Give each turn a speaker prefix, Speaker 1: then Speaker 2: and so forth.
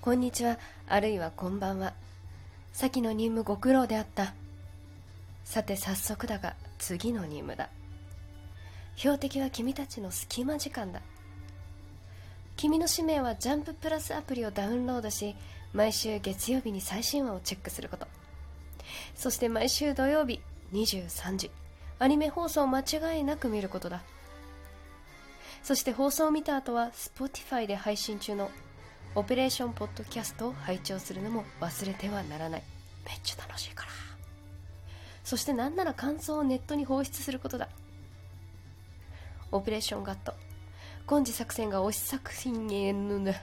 Speaker 1: こんにちは。あるいはこんばんは。先の任務ご苦労であった。さて早速だが次の任務だ。標的は君たちの隙間時間だ。君の使命はジャンププラスアプリをダウンロードし毎週月曜日に最新話をチェックすること。そして毎週土曜日23時。アニメ放送を間違いなく見ることだ。そして放送を見た後は Spotify で配信中のオペレーションポッドキャストを拝聴するのも忘れてはならない。めっちゃ楽しいから。そして何なら感想をネットに放出することだ。オペレーションガット。今次作戦が推し作品への